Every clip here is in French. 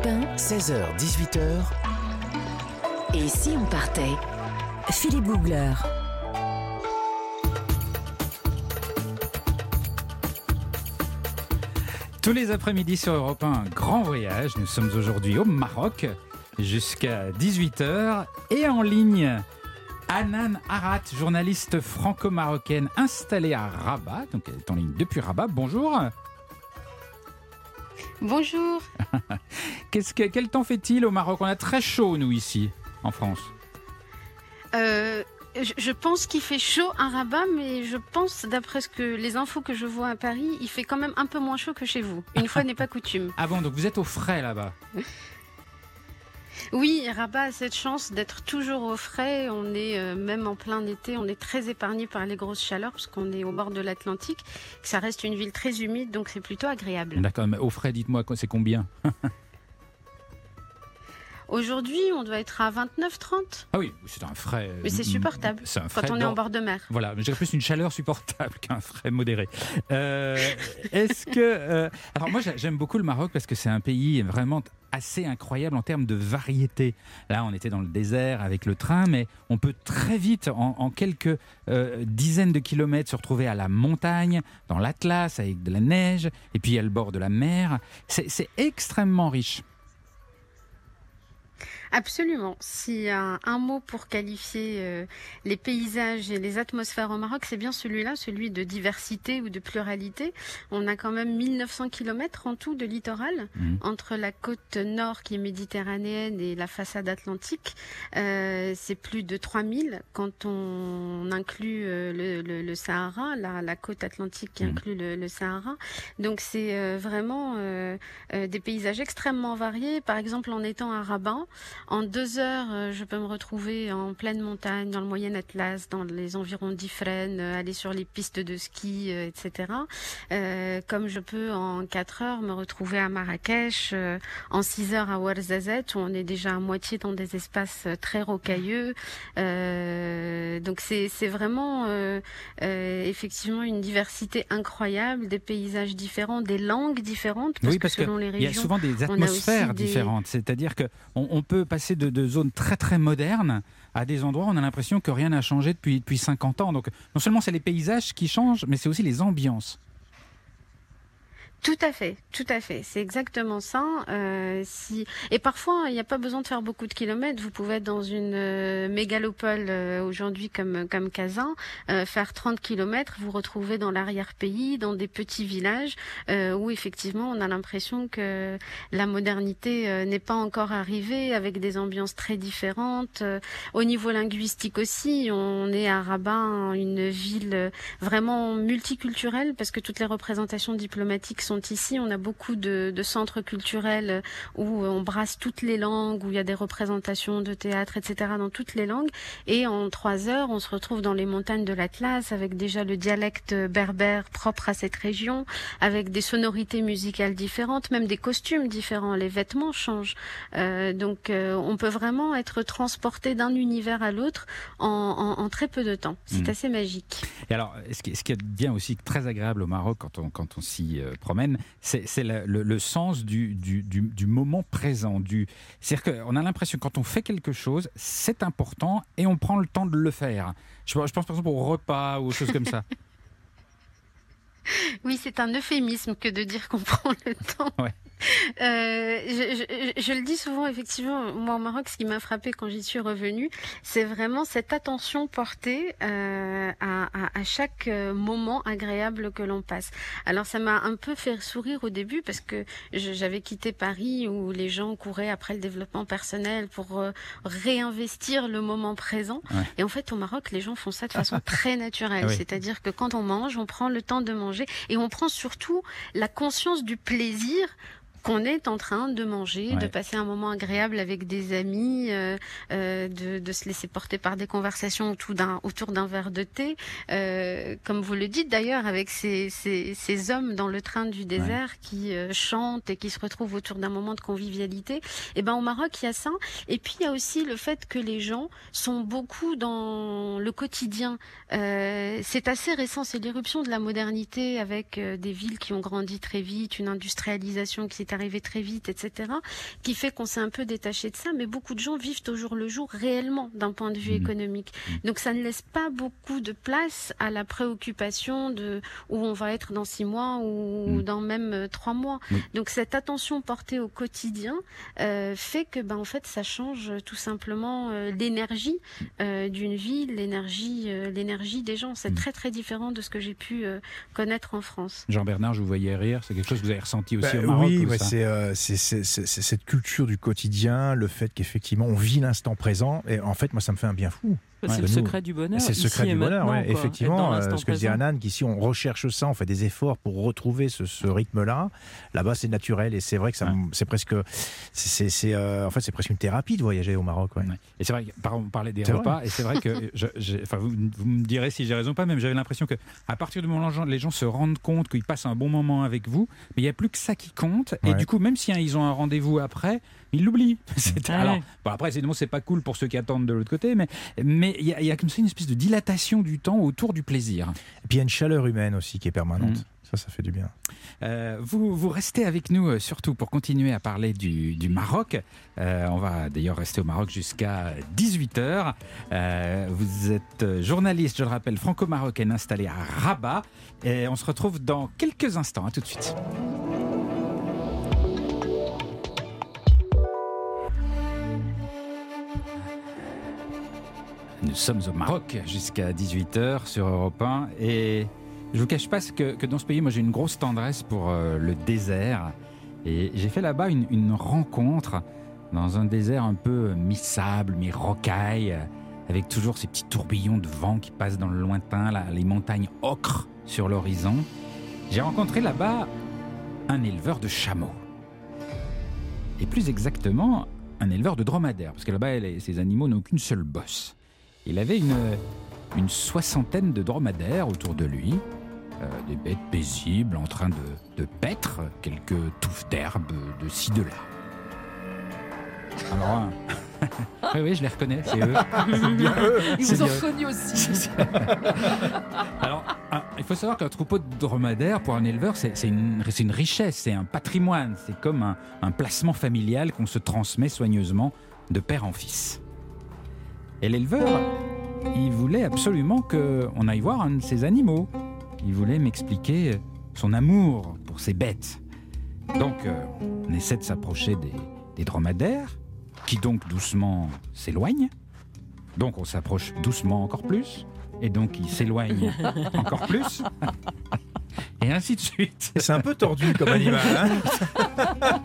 Europe 1, 16h-18h, et si on partait? Philippe Googler. Tous les après-midi sur Europe 1, un grand voyage. Nous sommes aujourd'hui au Maroc jusqu'à 18h et en ligne. Anan Arat, journaliste franco-marocaine installée à Rabat, donc elle est en ligne depuis Rabat. Bonjour. Bonjour. Qu'est-ce que, quel temps fait-il au Maroc? On a très chaud, nous, ici, en France. Euh, je, je pense qu'il fait chaud à Rabat, mais je pense, d'après ce que les infos que je vois à Paris, il fait quand même un peu moins chaud que chez vous. Une fois n'est pas coutume. Ah bon, donc vous êtes au frais là-bas? Oui, Rabat a cette chance d'être toujours au frais. On est euh, même en plein été, on est très épargné par les grosses chaleurs parce qu'on est au bord de l'Atlantique. Ça reste une ville très humide, donc c'est plutôt agréable. D'accord, mais au frais, dites-moi, c'est combien? Aujourd'hui, on doit être à 29-30, Ah oui, c'est un frais. euh, mais c'est supportable C'est un quand frais on est en bord de mer. Voilà, mais dirais plus une chaleur supportable qu'un frais modéré. Euh, Est-ce que. euh, alors, moi, j'a- j'aime beaucoup le Maroc parce que c'est un pays vraiment assez incroyable en termes de variété. Là, on était dans le désert avec le train, mais on peut très vite, en, en quelques euh, dizaines de kilomètres, se retrouver à la montagne, dans l'Atlas, avec de la neige, et puis à le bord de la mer. C'est extrêmement riche. Absolument. S'il y a un mot pour qualifier euh, les paysages et les atmosphères au Maroc, c'est bien celui-là, celui de diversité ou de pluralité. On a quand même 1900 kilomètres en tout de littoral Mhm. entre la côte nord qui est méditerranéenne et la façade atlantique. Euh, c'est plus de 3000 quand on inclut euh, le, le- le Sahara, la, la côte atlantique qui Mhm. inclut le, le Sahara. Donc c'est euh, vraiment euh, euh, des paysages extrêmement variés. Par exemple, en étant à Rabat, en deux heures, euh, je peux me retrouver en pleine montagne, dans le Moyen Atlas, dans les environs d'Ifrane, euh, aller sur les pistes de ski, euh, etc. Euh, comme je peux en quatre heures me retrouver à Marrakech, euh, en six heures à Ouarzazate, où on est déjà à moitié dans des espaces très rocailleux. Euh, donc c'est vraiment effectivement une diversité incroyable, des paysages différents, des langues différentes, parce, oui, parce que selon les qu'il y a régions, souvent des atmosphères des- différentes. C'est-à-dire que on, on peut passer de, de zones très très modernes à des endroits où on a l'impression que rien n'a changé depuis, depuis 50 ans. Donc non seulement c'est les paysages qui changent, mais c'est aussi les ambiances. Tout à fait, tout à fait. C'est exactement ça. Euh, si et parfois il n'y a pas besoin de faire beaucoup de kilomètres. Vous pouvez être dans une euh, mégalopole euh, aujourd'hui comme comme Kazan, euh, faire 30 kilomètres, vous retrouver dans l'arrière-pays, dans des petits villages euh, où effectivement on a l'impression que la modernité euh, n'est pas encore arrivée, avec des ambiances très différentes. Au niveau linguistique aussi, on est à Rabat, une ville vraiment multiculturelle parce que toutes les représentations diplomatiques ici. On a beaucoup de, de centres culturels euh, où on brasse toutes les langues, où il y a des représentations de théâtre, etc. dans toutes les langues. Et en trois heures, on se retrouve dans les montagnes de l'Atlas avec déjà le dialecte berbère propre à cette région, avec des sonorités musicales différentes, même des costumes différents. Les vêtements changent. Euh, donc euh, on peut vraiment être transporté d'un univers à l'autre en, en- en très peu de temps. C'est Mm. assez magique. Et alors, ce qui, ce qui est bien aussi très agréable au Maroc quand on, quand on s'y euh, promène, c'est c'est le, le- le sens du, du, du- du moment présent. Du, C'est-à-dire qu'on a l'impression que quand on fait quelque chose, c'est important et on prend le temps de le faire. Je, je pense par exemple au repas ou aux choses comme ça. Oui, c'est un euphémisme que de dire qu'on prend le temps. Ouais. Euh, je, je- je le dis souvent, effectivement, moi au Maroc, ce qui m'a frappé quand j'y suis revenue, c'est vraiment cette attention portée euh, à, à- à chaque euh, moment agréable que l'on passe. Alors ça m'a un peu fait sourire au début parce que j'avais quitté Paris où les gens couraient après le développement personnel pour réinvestir le moment présent. Ouais. Et en fait, au Maroc, les gens font ça de façon très naturelle. Oui. C'est-à-dire que quand on mange, on prend le temps de manger et on prend surtout la conscience du plaisir qu'on est en train de manger, Ouais. de passer un moment agréable avec des amis, euh, euh, de, de se laisser porter par des conversations autour d'un autour d'un verre de thé, euh, comme vous le dites d'ailleurs, avec ces, ces, ces hommes dans le train du désert qui euh, chantent et qui se retrouvent autour d'un moment de convivialité. Et ben au Maroc il y a ça, et puis il y a aussi le fait que les gens sont beaucoup dans le quotidien. Euh, c'est assez récent, c'est l'éruption de la modernité avec euh, des villes qui ont grandi très vite, une industrialisation qui s'est est arrivé très vite, etc., qui fait qu'on s'est un peu détaché de ça. Mais beaucoup de gens vivent au jour le jour réellement d'un point de vue Mhm. économique. Donc ça ne laisse pas beaucoup de place à la préoccupation de où on va être dans six mois ou Mhm. dans même euh, trois mois. Donc cette attention portée au quotidien euh, fait que ben en fait ça change tout simplement euh, l'énergie euh, d'une ville, l'énergie euh, l'énergie des gens. C'est très très différent de ce que j'ai pu euh, connaître en France. Jean-Bernard, je vous voyais rire. C'est quelque chose que vous avez ressenti aussi Bah, au Maroc oui, ouais, c'est euh, cette culture du quotidien, le fait qu'effectivement on vit l'instant présent. Et en fait, moi, ça me fait un bien fou. C'est le secret du bonheur. C'est le secret et du bonheur, ouais. effectivement. euh, ce que disait. Anan, qu'ici on recherche ça, on fait des efforts pour retrouver ce, ce rythme-là. Là-bas, c'est naturel et c'est vrai que ça, Ouais. me- c'est presque, c'est, euh, en fait, c'est presque une thérapie de voyager au Maroc. ouais. Ouais. Et c'est vrai, que, par- on parlait des repas, et c'est vrai que, je- j'ai- enfin, vous, vous me direz si j'ai raison ou pas, même j'avais l'impression que à partir du moment où les gens se rendent compte qu'ils passent un bon moment avec vous, mais il n'y a plus que ça qui compte, et Ouais. du coup, même si hein, ils ont un rendez-vous après, ils l'oublient. C'est- Ouais. Alors, bon, après, évidemment, c'est pas cool pour ceux qui attendent de l'autre côté, mais mais il y, a- il y a comme ça une espèce de dilatation du temps autour du plaisir. Et puis il y a une chaleur humaine aussi qui est permanente. Mm. Ça, ça fait du bien. Euh, vous, vous restez avec nous euh, surtout pour continuer à parler du, du Maroc. Euh, on va d'ailleurs rester au Maroc jusqu'à 18h. vous êtes journaliste, je le rappelle, franco-marocaine installée à Rabat. Et on se retrouve dans quelques instants. À tout de suite. Nous sommes au Maroc jusqu'à 18h sur Europe 1 et je vous cache pas que, dans ce pays, moi j'ai une grosse tendresse pour euh, le désert et j'ai fait là-bas une, rencontre dans un désert un peu mi-sable, mi-rocaille, avec toujours ces petits tourbillons de vent qui passent dans le lointain, là, les montagnes ocre sur l'horizon. J'ai rencontré là-bas un éleveur de chameaux. Et plus exactement, un éleveur de dromadaires, parce que là-bas, ces animaux n'ont qu'une seule bosse. Il avait une, une soixantaine de dromadaires autour de lui, euh, des bêtes paisibles en train de, de paître quelques touffes d'herbe de ci, de là. Alors, hein, oui, oui, je les reconnais, c'est eux. C'est bien eux. Ils vous ont reconnu aussi. Alors, un- il faut savoir qu'un troupeau de dromadaires, pour un éleveur, c'est une, une richesse, c'est un patrimoine, c'est comme un, un placement familial qu'on se transmet soigneusement de père en fils. Et l'éleveur, il voulait absolument qu'on aille voir un de ces animaux. Il voulait m'expliquer son amour pour ses bêtes. Donc, euh, on essaie de s'approcher des, des dromadaires, qui donc doucement s'éloignent. Donc, on s'approche doucement encore plus. Et donc, ils s'éloignent encore plus. Et ainsi de suite. C'est un peu tordu comme animal. hein.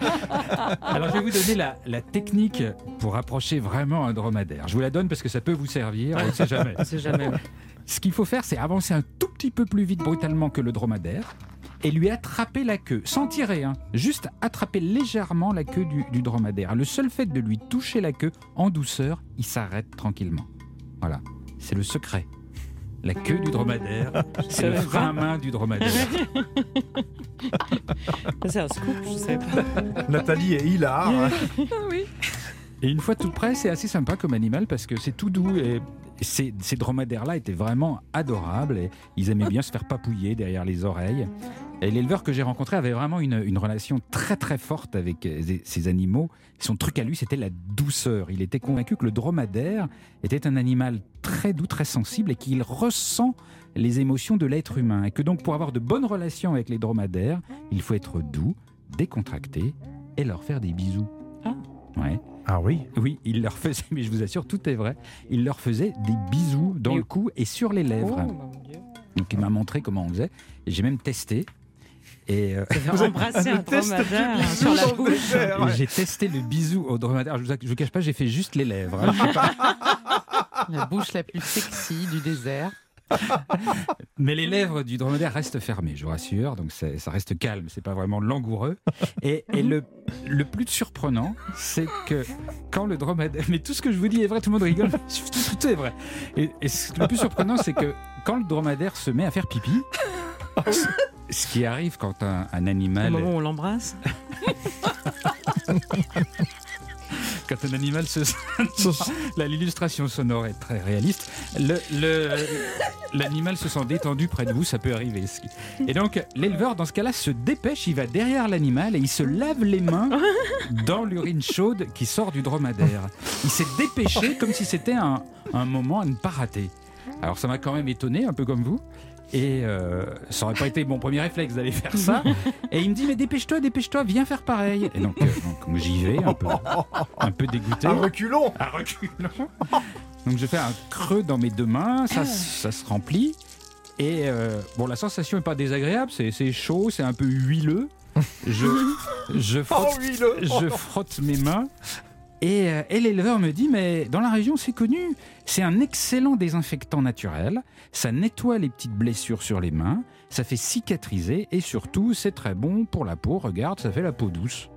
Alors, je vais vous donner la, la technique pour approcher vraiment un dromadaire. Je vous la donne parce que ça peut vous servir, on ne sait jamais. On sait jamais. Ce qu'il faut faire, c'est avancer un tout petit peu plus vite brutalement que le dromadaire et lui attraper la queue, sans tirer, hein, juste attraper légèrement la queue du, du dromadaire. Le seul fait de lui toucher la queue en douceur, il s'arrête tranquillement. Voilà, c'est le secret. La queue du dromadaire, c'est le frein pas. à main du dromadaire. C'est un scoop, je sais pas. Nathalie est hilar. hein. Et une fois tout près, c'est assez sympa comme animal parce que c'est tout doux et ces, ces dromadaires-là étaient vraiment adorables et ils aimaient bien se faire papouiller derrière les oreilles. Et l'éleveur que j'ai rencontré avait vraiment une, une relation très très forte avec euh, ces- ces animaux. Son truc à lui, c'était la douceur. Il était convaincu que le dromadaire était un animal très doux, très sensible et qu'il ressent les émotions de l'être humain. Et que donc pour avoir de bonnes relations avec les dromadaires, il faut être doux, décontracté et leur faire des bisous. Ah. Ouais. Ah oui. Oui, il leur faisait, mais je vous assure, tout est vrai. Il leur faisait des bisous dans Et- le cou et sur les Oh, lèvres. Dieu. Donc il m'a montré comment on faisait. Et j'ai même testé. Et euh, Ça fait embrasser un dromadaire sur la bouche. ouais. j'ai testé le bisou au dromadaire. Je vous, je vous cache pas, j'ai fait juste les lèvres. hein. Je sais pas. La bouche la plus sexy du désert. Mais les lèvres du dromadaire restent fermées, je vous rassure. Donc ça reste calme, c'est pas vraiment langoureux. Et, et le, le plus surprenant, c'est que quand le dromadaire. Mais tout ce que je vous dis est vrai, tout le monde rigole. Tout, tout est vrai. Et, le plus surprenant, c'est que quand le dromadaire se met à faire pipi, ce- qui arrive quand un, un Au animal. moment où on l'embrasse. quand un animal se Là, l'illustration sonore est très réaliste. Le- le- L'animal se sent détendu près de vous, ça peut arriver. Et donc, l'éleveur, dans ce cas-là, se dépêche, il va derrière l'animal et il se lave les mains dans l'urine chaude qui sort du dromadaire. Il s'est dépêché comme si c'était un, un moment à ne pas rater. Alors, ça m'a quand même étonné, un peu comme vous. Et euh, ça aurait pas été mon premier réflexe d'aller faire ça. Et il me dit, mais dépêche-toi, dépêche-toi, viens faire pareil. Et donc, euh, donc, j'y vais, un peu, un peu dégoûté. Un reculon À reculons. Donc je fais un creux dans mes deux mains, ça, ça se remplit. Et euh, bon, la sensation est pas désagréable, c'est chaud, c'est un peu huileux. Je, je, Oh frotte, oui, le... je frotte mes mains. Et, euh, et l'éleveur me dit, mais dans la région, c'est connu, c'est un excellent désinfectant naturel, ça nettoie les petites blessures sur les mains, ça fait cicatriser et surtout, c'est très bon pour la peau, regarde, ça fait la peau douce.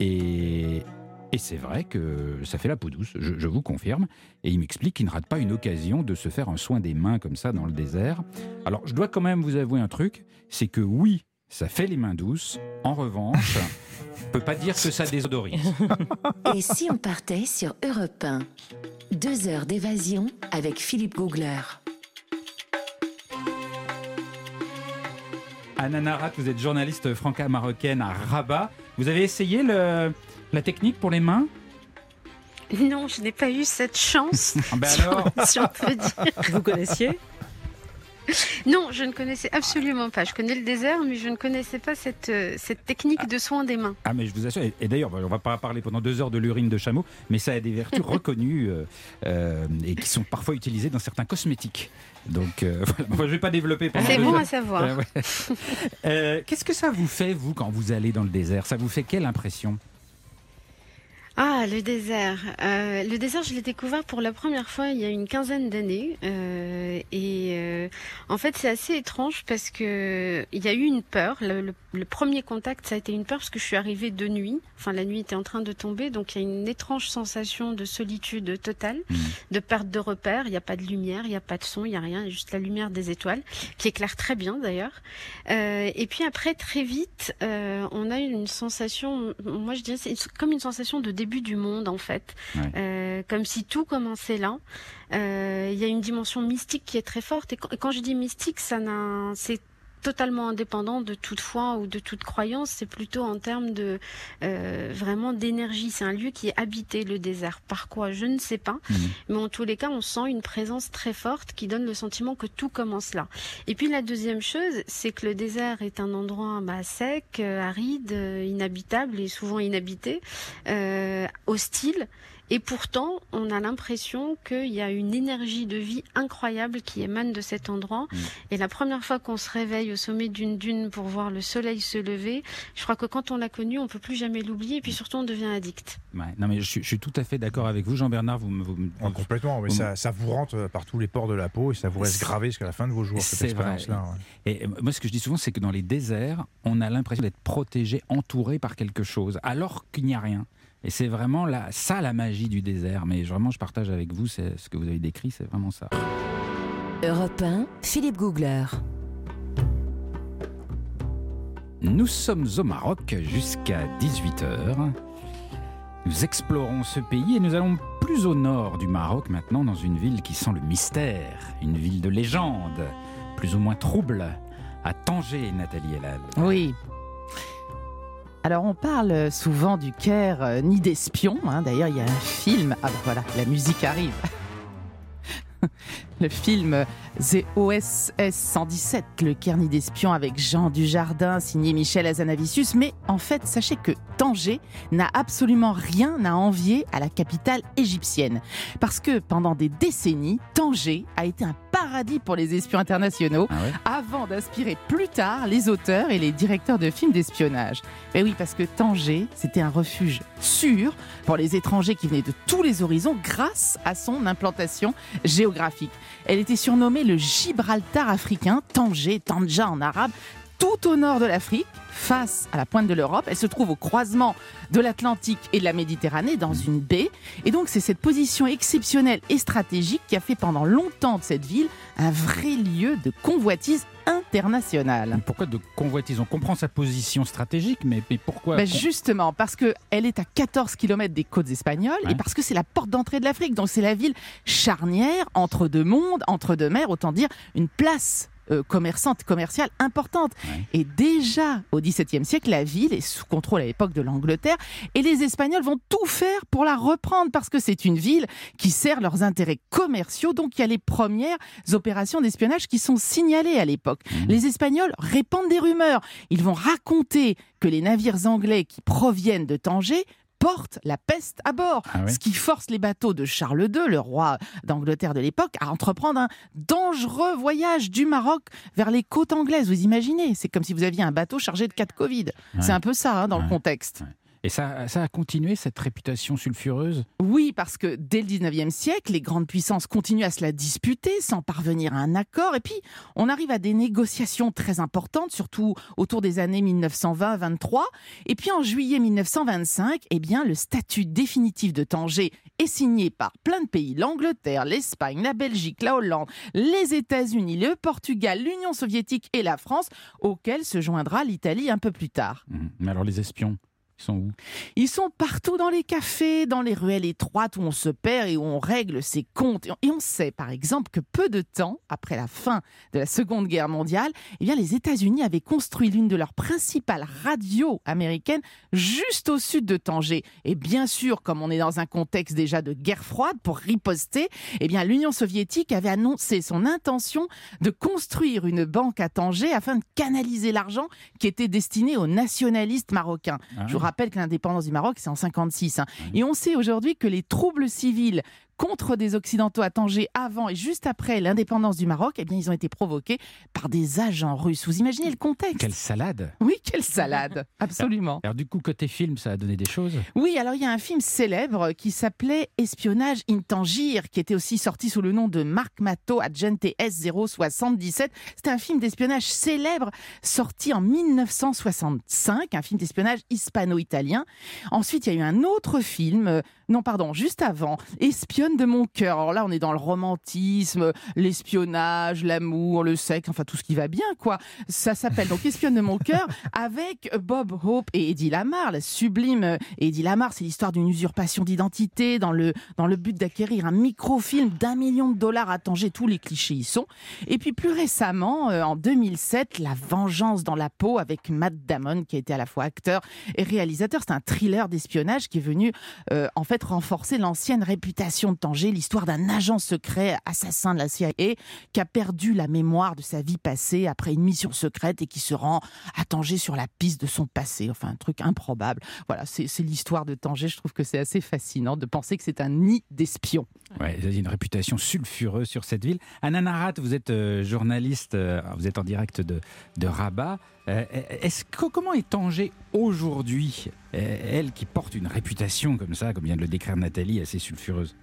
Et, et c'est vrai que ça fait la peau douce, je, je vous confirme. Et il m'explique qu'il ne rate pas une occasion de se faire un soin des mains comme ça dans le désert. Alors, je dois quand même vous avouer un truc, c'est que oui, ça fait les mains douces. En revanche, on peut pas dire que ça désodorise. Et si on partait sur Europe 1 Deux heures d'évasion avec Philippe Googler. Anna Narat, vous êtes journaliste franco-marocaine à Rabat. Vous avez essayé le- la technique pour les mains? Non, je n'ai pas eu cette chance. Ah ben si on- alors si on peut dire. Vous connaissiez? Non, je ne connaissais absolument pas. Je connais le désert, mais je ne connaissais pas cette, euh, cette technique de soin des mains. Ah mais je vous assure, et, et d'ailleurs, on va pas parler pendant deux heures de l'urine de chameau, mais ça a des vertus reconnues euh, euh, et qui sont parfois utilisées dans certains cosmétiques. Donc euh, voilà, Enfin, je vais pas développer C'est bon heures. à savoir. Euh, ouais. Qu'est-ce que ça vous fait, vous, quand vous allez dans le désert? Ça vous fait quelle impression? Ah, le désert. Euh, le désert, je l'ai découvert pour la première fois il y a une quinzaine d'années. Euh, et euh, en fait, c'est assez étrange parce que il y a eu une peur. Le, le- le premier contact, ça a été une peur parce que je suis arrivée de nuit. Enfin, la nuit était en train de tomber. Donc, il y a une étrange sensation de solitude totale, Mhm. de perte de repères. Il n'y a pas de lumière, il n'y a pas de son, il n'y a rien. Il y a juste la lumière des étoiles, qui éclaire très bien d'ailleurs. Euh, et puis après, très vite, euh, on a eu une sensation, moi je dirais, c'est comme une sensation de début du monde en fait. Ouais. Euh, comme si tout commençait là. Euh, Il y a une dimension mystique qui est très forte. Et quand, et quand je dis mystique, ça n'a, c'est totalement indépendant de toute foi ou de toute croyance. C'est plutôt en termes de euh, vraiment d'énergie. C'est un lieu qui est habité, le désert. Par quoi? Je ne sais pas. Mhm. Mais en tous les cas, on sent une présence très forte qui donne le sentiment que tout commence là. Et puis la deuxième chose, c'est que le désert est un endroit bah, sec, euh, aride, euh, inhabitable et souvent inhabité, euh, hostile. Et pourtant, on a l'impression qu'il y a une énergie de vie incroyable qui émane de cet endroit. Mm. Et la première fois qu'on se réveille au sommet d'une dune pour voir le soleil se lever, je crois que quand on l'a connu, on peut plus jamais l'oublier. Et puis surtout, on devient addict. Ouais, Non mais je, suis- je suis tout à fait d'accord avec vous, Jean-Bernard. Vous, me- vous me- complètement, mais Vous- ça, ça vous rentre euh, par tous les pores de la peau et ça vous reste gravé jusqu'à la fin de vos jours, cette c'est vrai. expérience-là. ouais. Et moi, ce que je dis souvent, c'est que dans les déserts, on a l'impression d'être protégé, entouré par quelque chose, alors qu'il n'y a rien. Et c'est vraiment la, ça la magie du désert. Mais vraiment, je partage avec vous c'est ce que vous avez décrit, c'est vraiment ça. Europe 1, Philippe Googler. Nous sommes au Maroc jusqu'à 18h. Nous explorons ce pays et nous allons plus au nord du Maroc maintenant dans une ville qui sent le mystère, une ville de légende, plus ou moins trouble, à Tanger, Nathalie Elal. Oui. Alors on parle souvent du Caire euh, ni d'espion. hein. D'ailleurs, il y a un film. Ah ben voilà, la musique arrive. Le film The OSS 117, le Caire ni d'espion avec Jean Dujardin, signé Michel Azanavicius. Mais en fait, sachez que Tanger n'a absolument rien à envier à la capitale égyptienne. Parce que pendant des décennies, Tanger a été un paradis pour les espions internationaux Ah ouais? avant d'inspirer plus tard les auteurs et les directeurs de films d'espionnage. Et oui, parce que Tanger, c'était un refuge sûr pour les étrangers qui venaient de tous les horizons grâce à son implantation géographique. Elle était surnommée le Gibraltar africain, Tanger, Tanja en arabe. tout au nord de l'Afrique, face à la pointe de l'Europe. Elle se trouve au croisement de l'Atlantique et de la Méditerranée, dans une baie. Et donc, c'est cette position exceptionnelle et stratégique qui a fait pendant longtemps de cette ville un vrai lieu de convoitise internationale. Pourquoi de convoitise? On comprend sa position stratégique, mais, mais pourquoi Ben justement, parce qu'elle est à 14 km des côtes espagnoles Ouais. et parce que c'est la porte d'entrée de l'Afrique. Donc c'est la ville charnière entre deux mondes, entre deux mers, autant dire une place euh, commerçante, commerciale importante. Ouais. Et déjà au XVIIe siècle, la ville est sous contrôle à l'époque de l'Angleterre et les Espagnols vont tout faire pour la reprendre parce que c'est une ville qui sert leurs intérêts commerciaux. Donc il y a les premières opérations d'espionnage qui sont signalées à l'époque. Mhm. Les Espagnols répandent des rumeurs. Ils vont raconter que les navires anglais qui proviennent de Tanger portent la peste à bord, Ah ce qui force les bateaux de Charles II, le roi d'Angleterre de l'époque, à entreprendre un dangereux voyage du Maroc vers les côtes anglaises. Vous imaginez C'est comme si vous aviez un bateau chargé de cas de Covid. C'est un peu ça hein, dans le Ouais. Et ça, ça a continué cette réputation sulfureuse? Oui, parce que dès le 19e siècle, les grandes puissances continuent à se la disputer sans parvenir à un accord. Et puis, on arrive à des négociations très importantes, surtout autour des années 1920-23. Et puis, en juillet 1925, eh bien, le statut définitif de Tanger est signé par plein de pays. L'Angleterre, l'Espagne, la Belgique, la Hollande, les États-Unis, le Portugal, l'Union soviétique et la France, auxquels se joindra l'Italie un peu plus tard. Mhm. Mais alors les espions, ils sont où? Ils sont partout dans les cafés, dans les ruelles étroites où on se perd et où on règle ses comptes. Et on sait, par exemple, que peu de temps après la fin de la Seconde Guerre mondiale, eh bien, les États-Unis avaient construit l'une de leurs principales radios américaines juste au sud de Tanger. Et bien sûr, comme on est dans un contexte déjà de guerre froide, pour riposter, eh bien, l'Union soviétique avait annoncé son intention de construire une banque à Tanger afin de canaliser l'argent qui était destiné aux nationalistes marocains. Ah Je vous rappelle que l'indépendance du Maroc, c'est en 56. hein. Oui. Et on sait aujourd'hui que les troubles civils contre des Occidentaux à Tanger avant et juste après l'indépendance du Maroc, eh bien, ils ont été provoqués par des agents russes. Vous imaginez le contexte? Quelle salade Oui, quelle salade Absolument. Alors du coup, côté film, ça a donné des choses? Oui, alors il y a un film célèbre qui s'appelait Espionnage in Tangier, qui était aussi sorti sous le nom de Marc Mato Agente S077. C'était un film d'espionnage célèbre sorti en 1965, un film d'espionnage hispano-italien. Ensuite, il y a eu un autre film, euh, non pardon, juste avant, Espionne de mon cœur. Alors là, on est dans le romantisme, l'espionnage, l'amour, le sexe, enfin tout ce qui va bien, quoi. Ça s'appelle donc Espionne de mon cœur avec Bob Hope et Eddie Lamar, la sublime euh, Eddie Lamar. C'est l'histoire d'une usurpation d'identité dans le, dans le but d'acquérir un microfilm d'un million de dollars à Tanger. Tous les clichés y sont. Et puis plus récemment, euh, en 2007, La vengeance dans la peau avec Matt Damon, qui a été à la fois acteur et réalisateur. C'est un thriller d'espionnage qui est venu euh, en fait renforcer l'ancienne réputation de Tanger, l'histoire d'un agent secret assassin de la CIA qui a perdu la mémoire de sa vie passée après une mission secrète et qui se rend à Tanger sur la piste de son passé. Enfin, un truc improbable. Voilà, c'est l'histoire de Tanger. Je trouve que c'est assez fascinant de penser que c'est un nid d'espions. Ouais, il une réputation sulfureuse sur cette ville. Anna Narat, vous êtes euh, journaliste, euh, vous êtes en direct de, de Rabat. Euh, est-ce que, comment est Tanger aujourd'hui? Euh, Elle qui porte une réputation comme ça, comme vient de le décrire Nathalie, assez sulfureuse.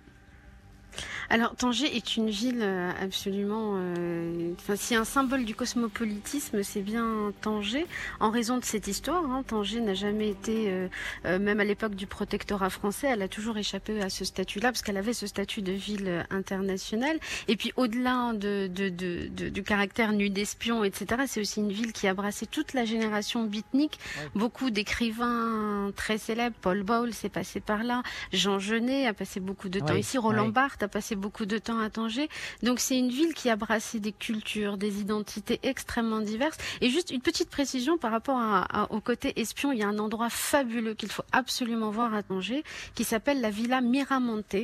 Alors Tanger est une ville euh, absolument, euh, enfin si un symbole du cosmopolitisme, c'est bien Tanger, en raison de cette histoire. hein. Tanger n'a jamais été, euh, euh, même à l'époque du protectorat français, elle a toujours échappé à ce statut-là parce qu'elle avait ce statut de ville euh, internationale. Et puis au-delà de, de, de, de- du caractère nu d'espion, etc., c'est aussi une ville qui a brassé toute la génération beatnik. Beaucoup d'écrivains très célèbres, Paul Bowles est passé par là, Jean Genet a passé beaucoup de temps ici, Roland. Barthes a passé beaucoup de temps à Tanger. Donc c'est une ville qui a brassé des cultures, des identités extrêmement diverses. Et juste une petite précision par rapport au côté espion, il y a un endroit fabuleux qu'il faut absolument voir à Tanger, qui s'appelle la Villa Miramonte,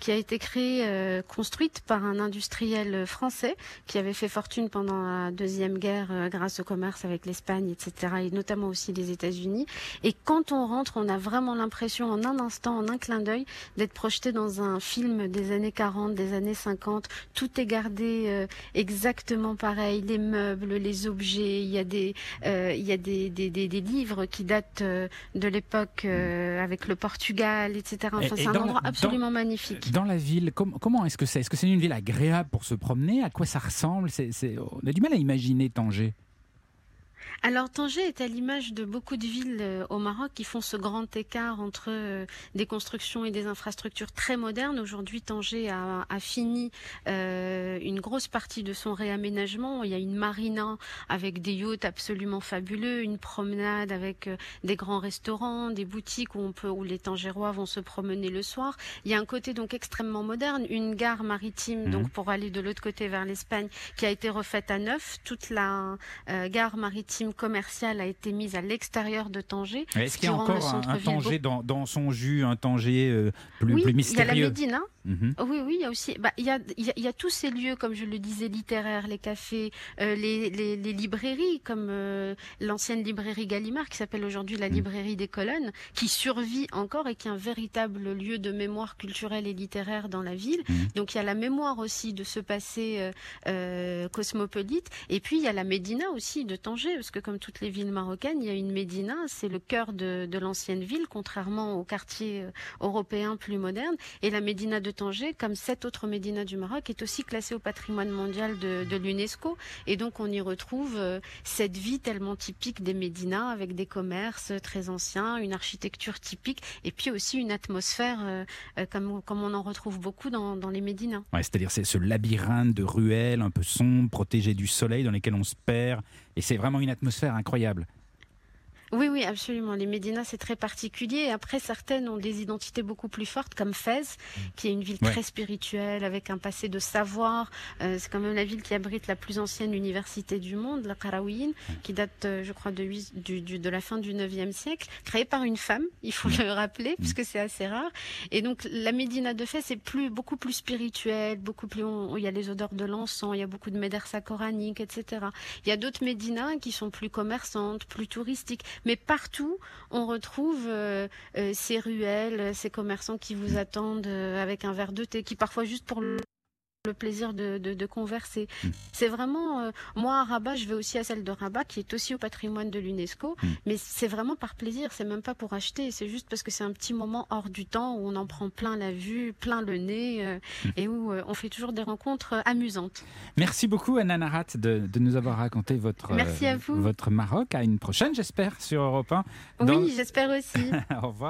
qui a été créée, euh, construite par un industriel français qui avait fait fortune pendant la deuxième guerre euh, grâce au commerce avec l'Espagne, etc., et notamment aussi les États-Unis. Et quand on rentre, on a vraiment l'impression, en un instant, en un clin d'œil, d'être projeté dans un film des années 40, des années 50. Tout est gardé euh, exactement pareil. Les meubles, les objets. Il y a des, euh, il y a des, des, des, des livres qui datent euh, de l'époque euh, avec le Portugal, etc. Enfin, Et- et c'est un endroit absolument magnifique. Dans la ville, com- comment est-ce que c'est? Est-ce que c'est une ville agréable pour se promener? À quoi ça ressemble? On a du mal à imaginer Tanger. Alors Tanger est à l'image de beaucoup de villes euh, au Maroc qui font ce grand écart entre euh, des constructions et des infrastructures très modernes. Aujourd'hui, Tanger a, a fini euh, une grosse partie de son réaménagement. Il y a une marina avec des yachts absolument fabuleux, une promenade avec des grands restaurants, des boutiques où on peut, où les Tangérois vont se promener le soir. Il y a un côté donc extrêmement moderne, une gare maritime Mhm. donc pour aller de l'autre côté vers l'Espagne qui a été refaite à neuf. Toute la gare maritime commerciale a été mise à l'extérieur de Tanger. Est-ce ce qu'il y a encore un, un Tanger dans, dans son jus, un Tanger euh, plus, oui, plus il y a la mystérieux? Médina. Mhm. Oui, oui, il y a aussi, bah, il y a, il y a- il y a tous ces lieux, comme je le disais, littéraires, les cafés, euh, les, les, les librairies, comme euh, l'ancienne librairie Gallimard, qui s'appelle aujourd'hui la Mm. librairie des colonnes, qui survit encore et qui est un véritable lieu de mémoire culturelle et littéraire dans la ville. Mm. Donc il y a la mémoire aussi de ce passé euh, euh, cosmopolite. Et puis il y a la Médina aussi de Tanger, parce que comme toutes les villes marocaines, il y a une Médina, c'est le cœur de, de l'ancienne ville, contrairement aux quartiers euh, européens plus modernes. Et la Médina de Tanger, comme sept autres Médinas du Maroc, est aussi classée au patrimoine mondial de, de l'UNESCO. Et donc on y retrouve euh, cette vie tellement typique des Médinas, avec des commerces très anciens, une architecture typique, et puis aussi une atmosphère euh, euh, comme, comme on en retrouve beaucoup dans, dans les Médinas. Ouais, C'est-à-dire c'est ce labyrinthe de ruelles un peu sombres, protégées du soleil, dans lesquelles on se perd. Et c'est vraiment une atmosphère incroyable. Oui, oui, absolument. Les Médinas, c'est très particulier. Après, certaines ont des identités beaucoup plus fortes, comme Fès, qui est une ville Ouais. très spirituelle, avec un passé de savoir. Euh, c'est quand même la ville qui abrite la plus ancienne université du monde, la Qarawiyyin, qui date, euh, je crois, de, du, du- de la fin du 9e siècle, créée par une femme, il faut le rappeler, puisque c'est assez rare. Et donc, la Médina de Fès est plus, beaucoup plus spirituelle, beaucoup plus, on- il y a les odeurs de l'encens, il y a beaucoup de médersa coranique, etc. Il y a d'autres Médinas qui sont plus commerçantes, plus touristiques. Mais partout, on retrouve euh, euh, ces ruelles, ces commerçants qui vous attendent euh, avec un verre de thé, qui parfois juste pour le le plaisir de, de, de converser. Mm. C'est vraiment, euh, moi à Rabat, je vais aussi à celle de Rabat, qui est aussi au patrimoine de l'UNESCO, Mm. mais c'est vraiment par plaisir, c'est même pas pour acheter, c'est juste parce que c'est un petit moment hors du temps où on en prend plein la vue, plein le nez, euh, Mm. et où euh, on fait toujours des rencontres amusantes. Merci beaucoup Anna Narat de, de nous avoir raconté votre, Merci à vous. votre Maroc. À une prochaine, j'espère, sur Europe 1. Dans- Oui, j'espère aussi. Au revoir.